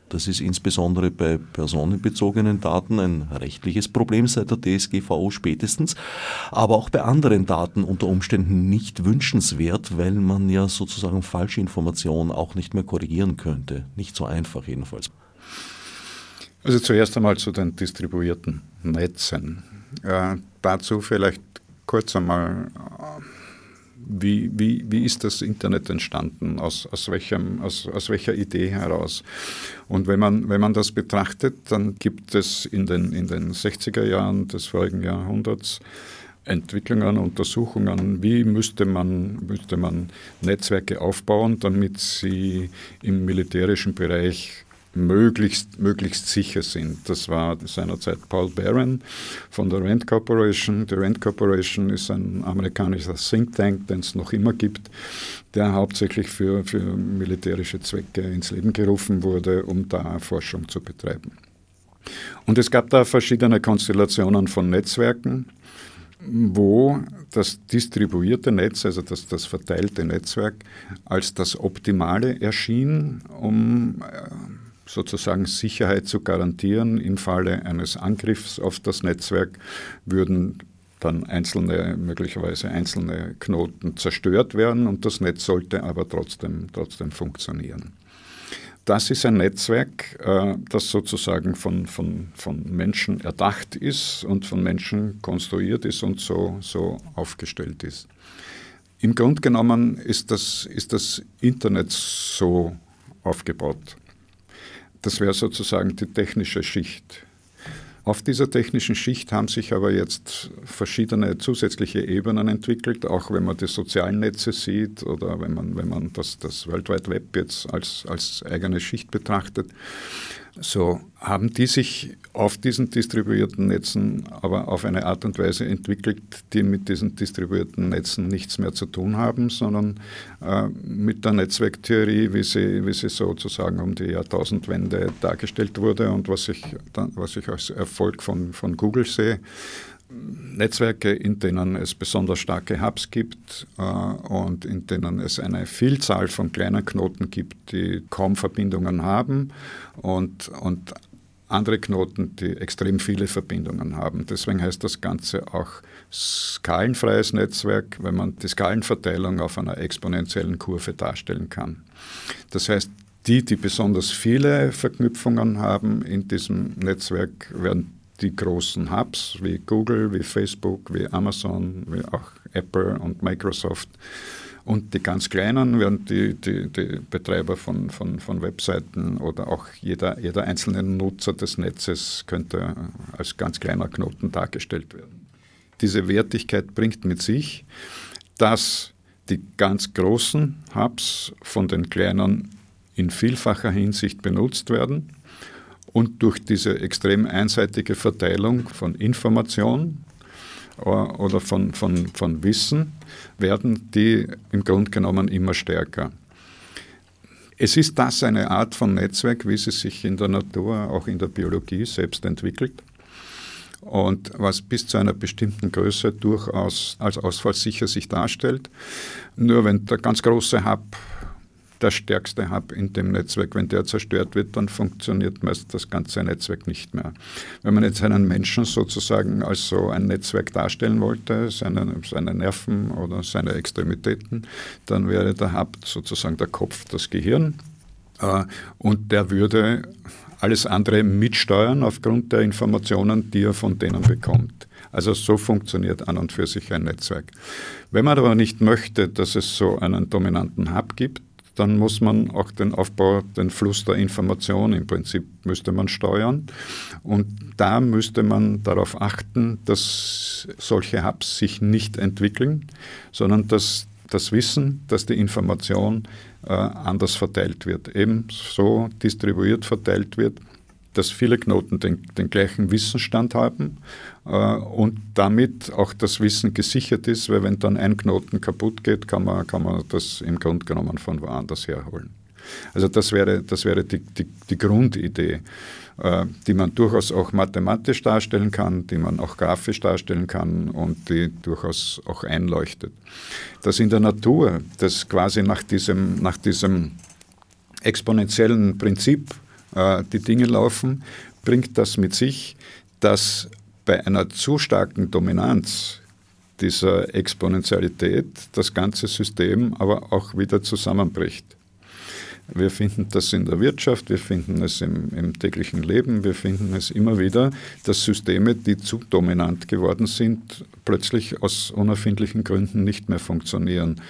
Das ist insbesondere bei personenbezogenen Daten ein rechtliches Problem seit der DSGVO spätestens, aber auch bei anderen Daten unter Umständen nicht wünschenswert, weil man ja sozusagen falsche Informationen auch nicht mehr korrigieren könnte. Nicht so einfach jedenfalls. Also zuerst einmal zu den distribuierten Netzen. Äh, dazu vielleicht kurz einmal wie, wie, wie ist das Internet entstanden? Aus, aus, welchem, aus, aus welcher Idee heraus? Und wenn man, wenn man das betrachtet, dann gibt es in den, in den 60er Jahren des vorigen Jahrhunderts Entwicklungen, Untersuchungen, wie müsste man, müsste man Netzwerke aufbauen, damit sie im militärischen Bereich möglichst, möglichst sicher sind. Das war seinerzeit Paul Barron von der Rand Corporation. Die Rand Corporation ist ein amerikanischer Think Tank, den es noch immer gibt, der hauptsächlich für, für militärische Zwecke ins Leben gerufen wurde, um da Forschung zu betreiben. Und es gab da verschiedene Konstellationen von Netzwerken, wo das distribuierte Netz, also das, das verteilte Netzwerk, als das Optimale erschien, um äh, sozusagen Sicherheit zu garantieren. Im Falle eines Angriffs auf das Netzwerk würden dann einzelne, möglicherweise einzelne Knoten zerstört werden und das Netz sollte aber trotzdem, trotzdem funktionieren. Das ist ein Netzwerk, äh, das sozusagen von, von, von Menschen erdacht ist und von Menschen konstruiert ist und so, so aufgestellt ist. Im Grunde genommen ist das, ist das Internet so aufgebaut. Das wäre sozusagen die technische Schicht. Auf dieser technischen Schicht haben sich aber jetzt verschiedene zusätzliche Ebenen entwickelt, auch wenn man die sozialen Netze sieht oder wenn man, wenn man das, das World Wide Web jetzt als, als eigene Schicht betrachtet so haben die sich auf diesen distribuierten Netzen aber auf eine Art und Weise entwickelt, die mit diesen distribuierten Netzen nichts mehr zu tun haben, sondern äh, mit der Netzwerktheorie, wie sie, wie sie sozusagen um die Jahrtausendwende dargestellt wurde und was ich, was ich als Erfolg von, von Google sehe. Netzwerke, in denen es besonders starke Hubs gibt äh, und in denen es eine Vielzahl von kleinen Knoten gibt, die kaum Verbindungen haben und, und andere Knoten, die extrem viele Verbindungen haben. Deswegen heißt das Ganze auch skalenfreies Netzwerk, wenn man die Skalenverteilung auf einer exponentiellen Kurve darstellen kann. Das heißt, die, die besonders viele Verknüpfungen haben in diesem Netzwerk, werden die großen Hubs wie Google, wie Facebook, wie Amazon, wie auch Apple und Microsoft. Und die ganz Kleinen werden die, die, die Betreiber von, von, von Webseiten oder auch jeder, jeder einzelne Nutzer des Netzes könnte als ganz kleiner Knoten dargestellt werden. Diese Wertigkeit bringt mit sich, dass die ganz großen Hubs von den kleinen in vielfacher Hinsicht benutzt werden und durch diese extrem einseitige Verteilung von Information äh, oder von, von, von Wissen werden die im Grunde genommen immer stärker. Es ist das eine Art von Netzwerk, wie sie sich in der Natur, auch in der Biologie selbst entwickelt und was bis zu einer bestimmten Größe durchaus als ausfallsicher sich darstellt. Nur wenn der ganz große Hub der stärkste Hub in dem Netzwerk. Wenn der zerstört wird, dann funktioniert meist das ganze Netzwerk nicht mehr. Wenn man jetzt einen Menschen sozusagen als so ein Netzwerk darstellen wollte, seine, seine Nerven oder seine Extremitäten, dann wäre der Hub sozusagen der Kopf, das Gehirn. Äh, und der würde alles andere mitsteuern aufgrund der Informationen, die er von denen bekommt. Also so funktioniert an und für sich ein Netzwerk. Wenn man aber nicht möchte, dass es so einen dominanten Hub gibt, dann muss man auch den Aufbau, den Fluss der Information im Prinzip müsste man steuern. Und da müsste man darauf achten, dass solche Hubs sich nicht entwickeln, sondern dass das Wissen, dass die Information äh, anders verteilt wird, eben so distribuiert verteilt wird, dass viele Knoten den, den gleichen Wissensstand haben äh, und damit auch das Wissen gesichert ist, weil wenn dann ein Knoten kaputt geht, kann man, kann man das im Grunde genommen von woanders herholen. Also das wäre, das wäre die, die, die Grundidee, äh, die man durchaus auch mathematisch darstellen kann, die man auch grafisch darstellen kann und die durchaus auch einleuchtet. Dass in der Natur das quasi nach diesem, nach diesem exponentiellen Prinzip äh, die Dinge laufen, bringt das mit sich, dass bei einer zu starken Dominanz dieser Exponentialität das ganze System aber auch wieder zusammenbricht. Wir finden das in der Wirtschaft, wir finden es im, im, täglichen Leben, wir finden es immer wieder, dass Systeme, die zu dominant geworden sind, plötzlich aus unerfindlichen Gründen nicht mehr funktionieren.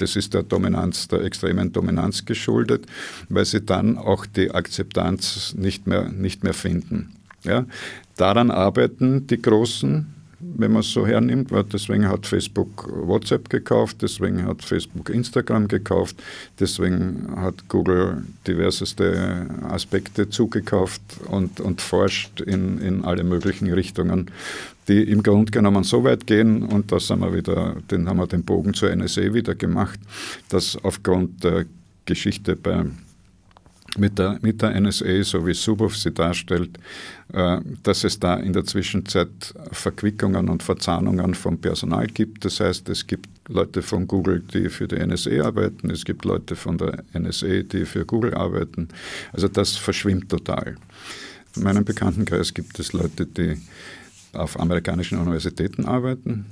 Das ist der Dominanz, der extremen Dominanz geschuldet, weil sie dann auch die Akzeptanz nicht mehr, nicht mehr finden. Ja? Daran arbeiten die Großen, wenn man es so hernimmt, weil deswegen hat Facebook WhatsApp gekauft, deswegen hat Facebook Instagram gekauft, deswegen hat Google diverseste Aspekte zugekauft und, und forscht in, in alle möglichen Richtungen, die im Grunde genommen so weit gehen, und das haben wir wieder, den haben wir den Bogen zur NSA wieder gemacht, dass aufgrund der Geschichte bei mit der, mit der NSA, so wie Suboff sie darstellt, äh, dass es da in der Zwischenzeit Verquickungen und Verzahnungen vom Personal gibt. Das heißt, es gibt Leute von Google, die für die NSA arbeiten, es gibt Leute von der NSA, die für Google arbeiten. Also das verschwimmt total. In meinem Bekanntenkreis gibt es Leute, die auf amerikanischen Universitäten arbeiten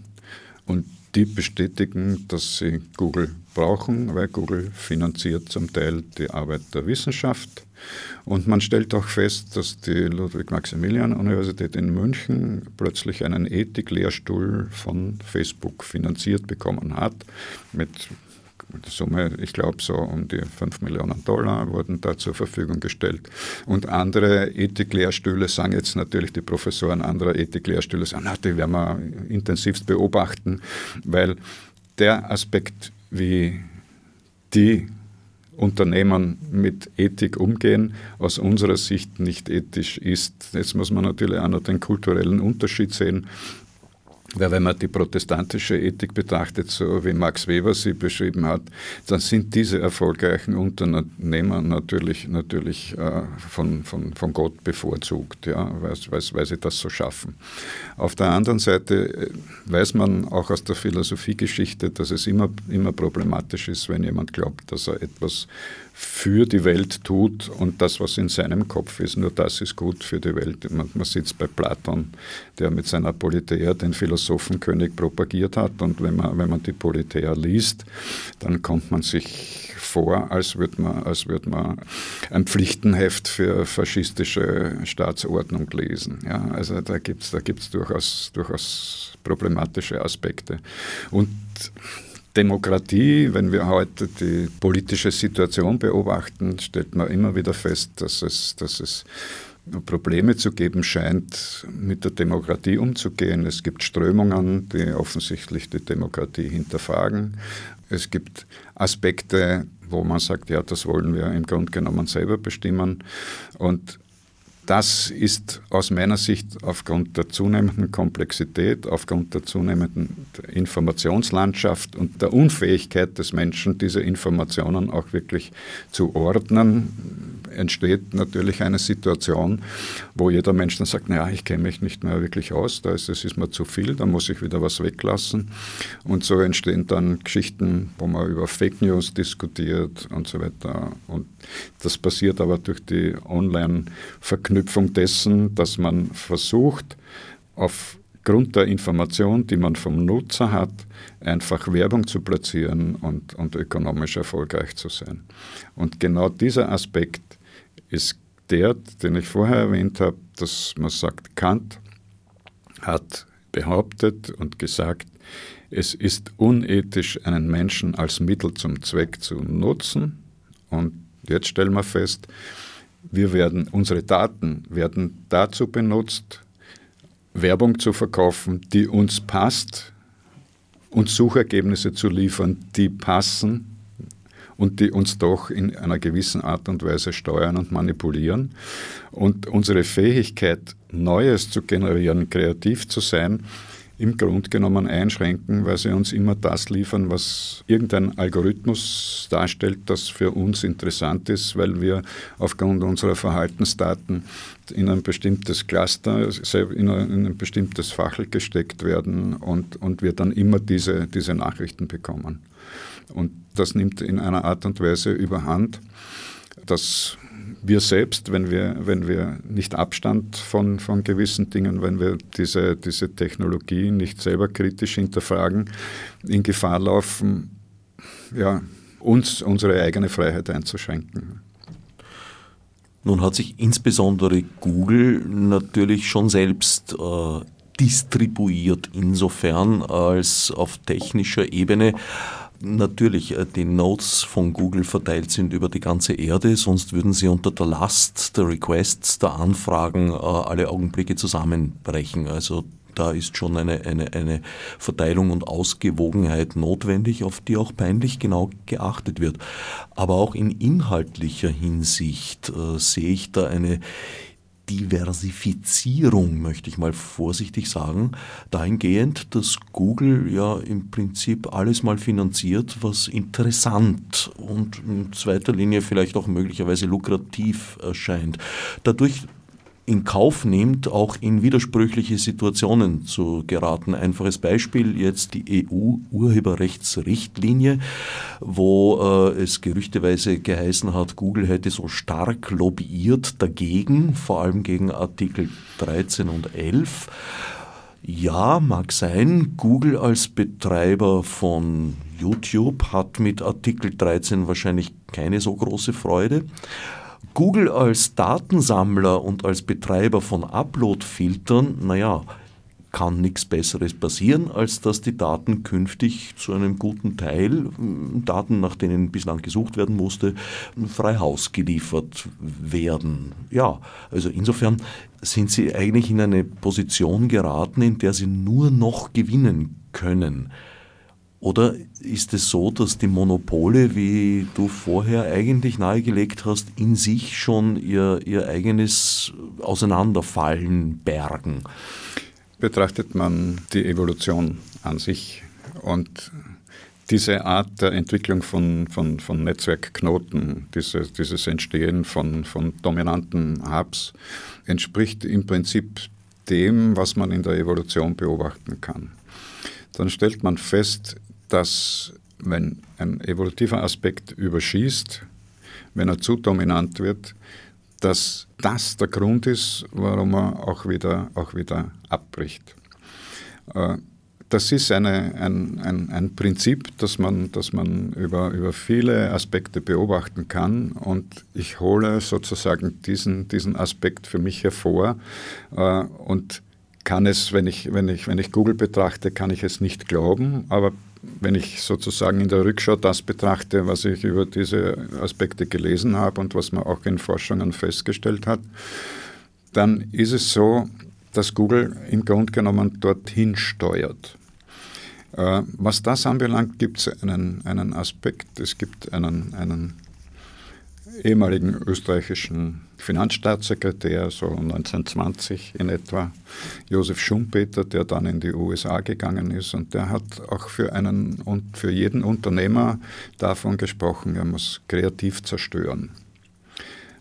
und die bestätigen, dass sie Google brauchen, weil Google finanziert zum Teil die Arbeit der Wissenschaft. Und man stellt auch fest, dass die Ludwig-Maximilian-Universität in München plötzlich einen Ethik-Lehrstuhl von Facebook finanziert bekommen hat, mit Summe, ich glaube, so um die 5 Millionen Dollar wurden da zur Verfügung gestellt. Und andere Ethiklehrstühle sagen jetzt natürlich die Professoren anderer Ethiklehrstühle, sagen, na, die werden wir intensivst beobachten, weil der Aspekt, wie die Unternehmen mit Ethik umgehen, aus unserer Sicht nicht ethisch ist. Jetzt muss man natürlich auch noch den kulturellen Unterschied sehen. Weil wenn man die protestantische Ethik betrachtet, so wie Max Weber sie beschrieben hat, dann sind diese erfolgreichen Unternehmer natürlich, natürlich äh, von, von, von Gott bevorzugt, ja, weil, weil, weil sie das so schaffen. Auf der anderen Seite äh, weiß man auch aus der Philosophiegeschichte, dass es immer, immer problematisch ist, wenn jemand glaubt, dass er etwas für die Welt tut und das, was in seinem Kopf ist, nur das ist gut für die Welt. Man, man sitzt bei Platon, der mit seiner Politeia den Philosophenkönig propagiert hat und wenn man, wenn man die Politeia liest, dann kommt man sich vor, als würde man, würd man ein Pflichtenheft für faschistische Staatsordnung lesen. Ja, also da gibt es da gibt's durchaus, durchaus problematische Aspekte. Und Demokratie, wenn wir heute die politische Situation beobachten, stellt man immer wieder fest, dass es, dass es Probleme zu geben scheint, mit der Demokratie umzugehen. Es gibt Strömungen, die offensichtlich die Demokratie hinterfragen. Es gibt Aspekte, wo man sagt, ja, das wollen wir im Grunde genommen selber bestimmen. Und das ist aus meiner Sicht aufgrund der zunehmenden Komplexität, aufgrund der zunehmenden Informationslandschaft und der Unfähigkeit des Menschen, diese Informationen auch wirklich zu ordnen, entsteht natürlich eine Situation, wo jeder Mensch dann sagt, naja, ich kenne mich nicht mehr wirklich aus, da ist es ist mir zu viel, da muss ich wieder was weglassen. Und so entstehen dann Geschichten, wo man über Fake News diskutiert und so weiter. Und das passiert aber durch die Online-Verknüpfung Verknüpfung dessen, dass man versucht, aufgrund der Information, die man vom Nutzer hat, einfach Werbung zu platzieren und, und ökonomisch erfolgreich zu sein. Und genau dieser Aspekt ist der, den ich vorher erwähnt habe, dass man sagt, Kant hat behauptet und gesagt, es ist unethisch, einen Menschen als Mittel zum Zweck zu nutzen. Und jetzt stellen wir fest, wir werden, unsere Daten werden dazu benutzt, Werbung zu verkaufen, die uns passt, uns Suchergebnisse zu liefern, die passen und die uns doch in einer gewissen Art und Weise steuern und manipulieren. Und unsere Fähigkeit, Neues zu generieren, kreativ zu sein, im Grunde genommen einschränken, weil sie uns immer das liefern, was irgendein Algorithmus darstellt, das für uns interessant ist, weil wir aufgrund unserer Verhaltensdaten in ein bestimmtes Cluster, in ein, bestimmtes Fach gesteckt werden und, und wir dann immer diese, diese Nachrichten bekommen. Und das nimmt in einer Art und Weise überhand, dass wir selbst, wenn wir, wenn wir nicht Abstand von, von gewissen Dingen, wenn wir diese, diese Technologie nicht selber kritisch hinterfragen, in Gefahr laufen, ja, uns unsere eigene Freiheit einzuschränken. Nun hat sich insbesondere Google natürlich schon selbst äh, distribuiert, insofern als auf technischer Ebene natürlich äh, die Notes von Google verteilt sind über die ganze Erde, sonst würden sie unter der Last der Requests, der Anfragen äh, alle Augenblicke zusammenbrechen. Also da ist schon eine, eine, eine Verteilung und Ausgewogenheit notwendig, auf die auch peinlich genau geachtet wird. Aber auch in inhaltlicher Hinsicht äh, sehe ich da eine Diversifizierung, möchte ich mal vorsichtig sagen, dahingehend, dass Google ja im Prinzip alles mal finanziert, was interessant und in zweiter Linie vielleicht auch möglicherweise lukrativ erscheint. Dadurch in Kauf nimmt, auch in widersprüchliche Situationen zu geraten. Einfaches Beispiel jetzt die EU-Urheberrechtsrichtlinie, wo äh, es gerüchteweise geheißen hat, Google hätte so stark lobbyiert dagegen, vor allem gegen Artikel 13 und 11. Ja, mag sein. Google als Betreiber von YouTube hat mit Artikel 13 wahrscheinlich keine so große Freude. Google als Datensammler und als Betreiber von Upload-Filtern, naja, kann nichts Besseres passieren, als dass die Daten künftig zu einem guten Teil, Daten, nach denen bislang gesucht werden musste, frei Haus geliefert werden. Ja, also insofern sind sie eigentlich in eine Position geraten, in der sie nur noch gewinnen können. Oder ist es so, dass die Monopole, wie du vorher eigentlich nahegelegt hast, in sich schon ihr, ihr eigenes Auseinanderfallen bergen? Betrachtet man die Evolution an sich und diese Art der Entwicklung von, von, von Netzwerkknoten, diese, dieses Entstehen von, von dominanten Hubs, entspricht im Prinzip dem, was man in der Evolution beobachten kann. Dann stellt man fest, dass wenn ein evolutiver Aspekt überschießt, wenn er zu dominant wird, dass das der Grund ist, warum er auch wieder, auch wieder abbricht. Äh, das ist eine, ein, ein, ein Prinzip, das man, das man über, über viele Aspekte beobachten kann. Und ich hole sozusagen diesen, diesen Aspekt für mich hervor äh, und kann es, wenn ich, wenn, ich, wenn ich Google betrachte, kann ich es nicht glauben, aber wenn ich sozusagen in der Rückschau das betrachte, was ich über diese Aspekte gelesen habe und was man auch in Forschungen festgestellt hat, dann ist es so, dass Google im Grunde genommen dorthin steuert. Äh, was das anbelangt, gibt es einen, einen Aspekt. Es gibt einen, einen ehemaligen österreichischen Finanzstaatssekretär, so 1920 in etwa, Josef Schumpeter, der dann in die USA gegangen ist. Und der hat auch für, einen, für jeden Unternehmer davon gesprochen, er muss kreativ zerstören.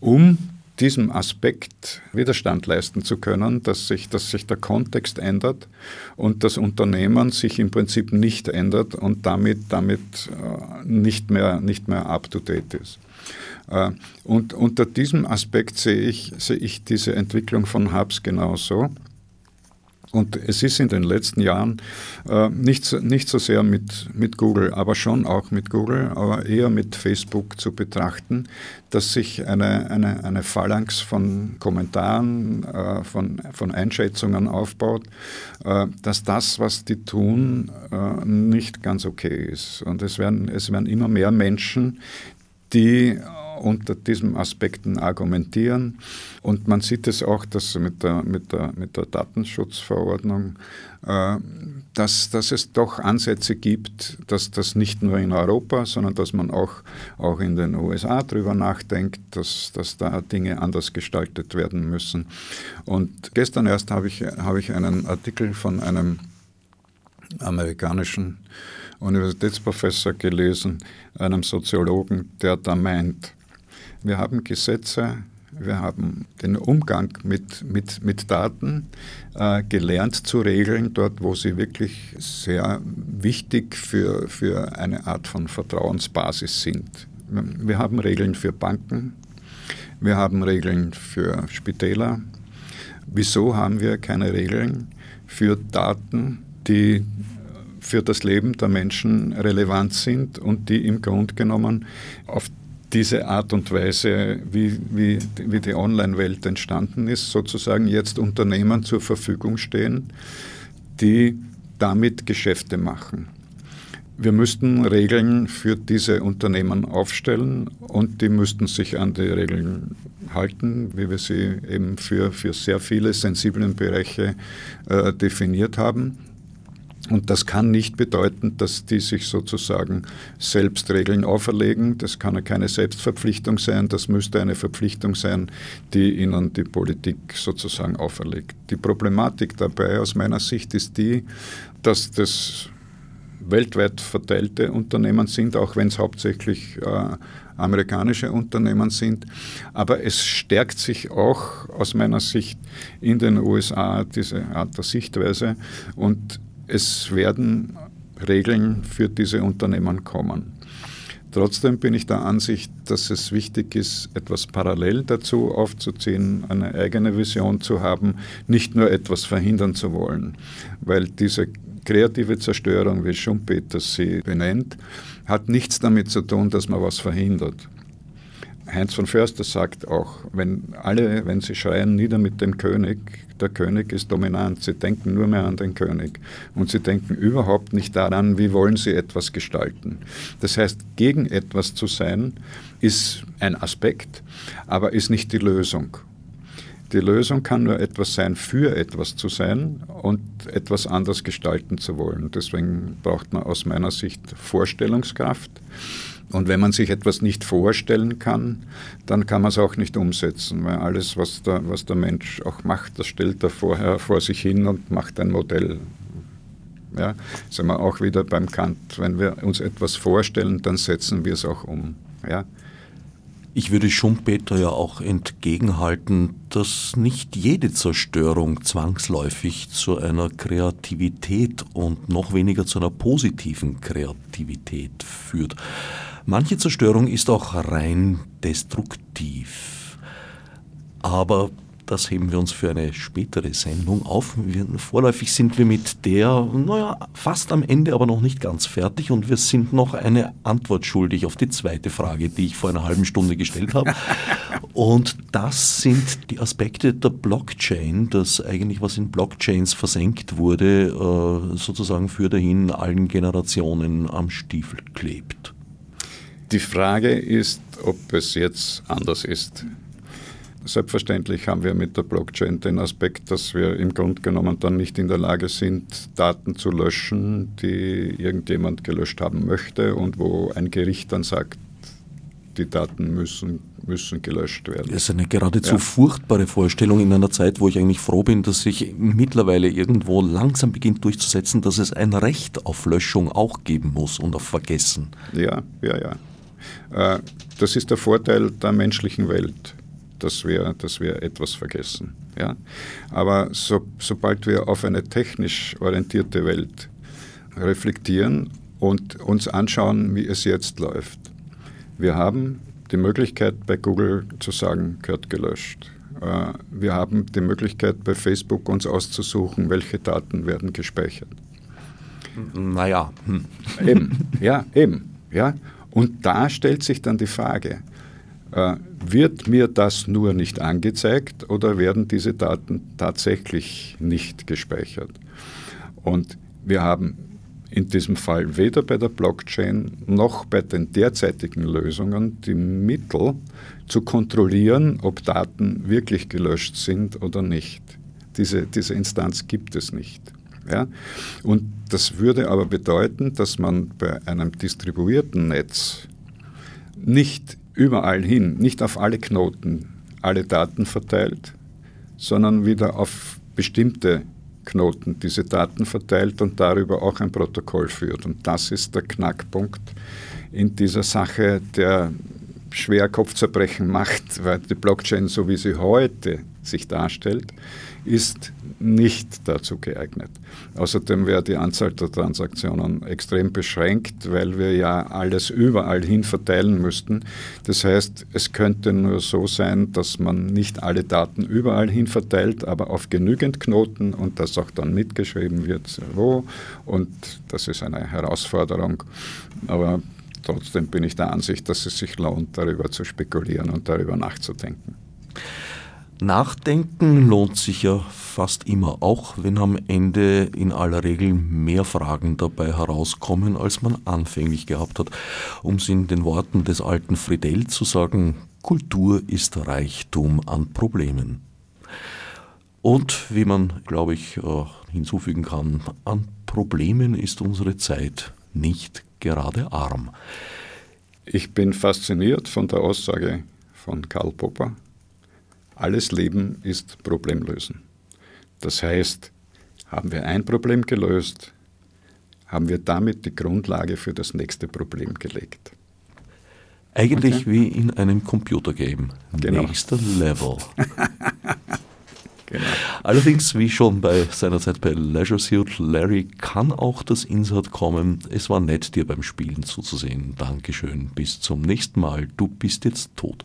Um diesem Aspekt Widerstand leisten zu können, dass sich, dass sich der Kontext ändert und das Unternehmen sich im Prinzip nicht ändert und damit, damit äh, nicht mehr, nicht mehr up-to-date ist. Äh, und unter diesem Aspekt sehe ich, sehe ich diese Entwicklung von Hubs genauso. Und es ist in den letzten Jahren äh, nicht, nicht so sehr mit, mit Google, aber schon auch mit Google, aber eher mit Facebook zu betrachten, dass sich eine, eine, eine Phalanx von Kommentaren, äh, von, von Einschätzungen aufbaut, äh, dass das, was die tun, äh, nicht ganz okay ist. Und es werden, es werden immer mehr Menschen, die unter diesen Aspekten argumentieren. Und man sieht es auch, dass mit der, mit der, mit der Datenschutzverordnung, äh, dass, dass es doch Ansätze gibt, dass das nicht nur in Europa, sondern dass man auch, auch in den USA darüber nachdenkt, dass, dass da Dinge anders gestaltet werden müssen. Und gestern erst habe ich, habe ich einen Artikel von einem amerikanischen Universitätsprofessor gelesen, einem Soziologen, der da meint, wir haben Gesetze, wir haben den Umgang mit, mit, mit Daten äh, gelernt zu regeln, dort wo sie wirklich sehr wichtig für, für eine Art von Vertrauensbasis sind. Wir haben Regeln für Banken, wir haben Regeln für Spitäler. Wieso haben wir keine Regeln für Daten, die für das Leben der Menschen relevant sind und die im Grunde genommen auf diese Art und Weise, wie, wie, wie die Online-Welt entstanden ist, sozusagen jetzt Unternehmen zur Verfügung stehen, die damit Geschäfte machen. Wir müssten Regeln für diese Unternehmen aufstellen und die müssten sich an die Regeln halten, wie wir sie eben für, für sehr viele sensiblen Bereiche äh, definiert haben. Und das kann nicht bedeuten, dass die sich sozusagen selbst Regeln auferlegen. Das kann keine Selbstverpflichtung sein. Das müsste eine Verpflichtung sein, die ihnen die Politik sozusagen auferlegt. Die Problematik dabei aus meiner Sicht ist die, dass das weltweit verteilte Unternehmen sind, auch wenn es hauptsächlich äh, amerikanische Unternehmen sind. Aber es stärkt sich auch aus meiner Sicht in den USA diese Art der Sichtweise. Und es werden Regeln für diese Unternehmen kommen. Trotzdem bin ich der Ansicht, dass es wichtig ist, etwas parallel dazu aufzuziehen, eine eigene Vision zu haben, nicht nur etwas verhindern zu wollen. Weil diese kreative Zerstörung, wie Schumpeter sie benennt, hat nichts damit zu tun, dass man was verhindert. Heinz von Förster sagt auch, wenn alle, wenn sie schreien, nieder mit dem König, der König ist dominant. Sie denken nur mehr an den König und sie denken überhaupt nicht daran, wie wollen sie etwas gestalten. Das heißt, gegen etwas zu sein, ist ein Aspekt, aber ist nicht die Lösung. Die Lösung kann nur etwas sein, für etwas zu sein und etwas anders gestalten zu wollen. Deswegen braucht man aus meiner Sicht Vorstellungskraft und wenn man sich etwas nicht vorstellen kann, dann kann man es auch nicht umsetzen, weil alles, was der, was der Mensch auch macht, das stellt er vorher vor sich hin und macht ein Modell. Ja, sind wir auch wieder beim Kant. Wenn wir uns etwas vorstellen, dann setzen wir es auch um. Ja. Ich würde Schumpeter ja auch entgegenhalten, dass nicht jede Zerstörung zwangsläufig zu einer Kreativität und noch weniger zu einer positiven Kreativität führt. Manche Zerstörung ist auch rein destruktiv. Aber das heben wir uns für eine spätere Sendung auf. Wir, vorläufig sind wir mit der, naja, fast am Ende, aber noch nicht ganz fertig und wir sind noch eine Antwort schuldig auf die zweite Frage, die ich vor einer halben Stunde gestellt habe. Und das sind die Aspekte der Blockchain, das eigentlich, was in Blockchains versenkt wurde, äh, sozusagen für dahin allen Generationen am Stiefel klebt. Die Frage ist, ob es jetzt anders ist. Selbstverständlich haben wir mit der Blockchain den Aspekt, dass wir im Grunde genommen dann nicht in der Lage sind, Daten zu löschen, die irgendjemand gelöscht haben möchte und wo ein Gericht dann sagt, die Daten müssen, müssen gelöscht werden. Das ist eine geradezu ja. furchtbare Vorstellung in einer Zeit, wo ich eigentlich froh bin, dass sich mittlerweile irgendwo langsam beginnt durchzusetzen, dass es ein Recht auf Löschung auch geben muss und auf Vergessen. Ja, ja, ja. Äh, das ist der Vorteil der menschlichen Welt dass wir, dass wir etwas vergessen. Ja? Aber so, sobald wir auf eine technisch orientierte Welt reflektieren und uns anschauen, wie es jetzt läuft. Wir haben die Möglichkeit bei Google zu sagen, gehört gelöscht. Äh, wir haben die Möglichkeit bei Facebook uns auszusuchen, welche Daten werden gespeichert. Naja. Hm. Eben, ja, eben. Ja. Und da stellt sich dann die Frage, äh, wird mir das nur nicht angezeigt oder werden diese Daten tatsächlich nicht gespeichert? Und wir haben in diesem Fall weder bei der Blockchain noch bei den derzeitigen Lösungen die Mittel zu kontrollieren, ob Daten wirklich gelöscht sind oder nicht. Diese, diese Instanz gibt es nicht. Ja? Und das würde aber bedeuten, dass man bei einem distribuierten Netz nicht überall hin, nicht auf alle Knoten alle Daten verteilt, sondern wieder auf bestimmte Knoten diese Daten verteilt und darüber auch ein Protokoll führt. Und das ist der Knackpunkt in dieser Sache, der schwer Kopfzerbrechen macht, weil die Blockchain, so wie sie heute sich darstellt, ist nicht dazu geeignet. Außerdem wäre die Anzahl der Transaktionen extrem beschränkt, weil wir ja alles überall hin verteilen müssten. Das heißt, es könnte nur so sein, dass man nicht alle Daten überall hin verteilt, aber auf genügend Knoten und das auch dann mitgeschrieben wird, wo. Und das ist eine Herausforderung. Aber trotzdem bin ich der Ansicht, dass es sich lohnt, darüber zu spekulieren und darüber nachzudenken. Nachdenken lohnt sich ja fast immer, auch wenn am Ende in aller Regel mehr Fragen dabei herauskommen, als man anfänglich gehabt hat. Um es in den Worten des alten Friedel zu sagen, Kultur ist Reichtum an Problemen. Und wie man, glaube ich, äh, hinzufügen kann, an Problemen ist unsere Zeit nicht gerade arm. Ich bin fasziniert von der Aussage von Karl Popper, alles Leben ist Problemlösen. Das heißt, haben wir ein Problem gelöst, haben wir damit die Grundlage für das nächste Problem gelegt. Eigentlich okay. wie in einem Computergame. Genau. Nächster Level. genau. Allerdings, wie schon bei seiner Zeit bei Leisure Suit Larry, kann auch das Insert kommen. Es war nett, dir beim Spielen zuzusehen. Dankeschön. Bis zum nächsten Mal. Du bist jetzt tot.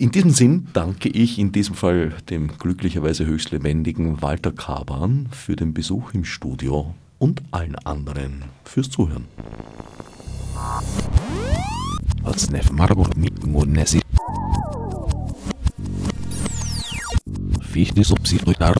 In diesem Sinn danke ich in diesem Fall dem glücklicherweise höchst lebendigen Walter Kaban für den Besuch im Studio und allen anderen fürs Zuhören. Fichte subsidiar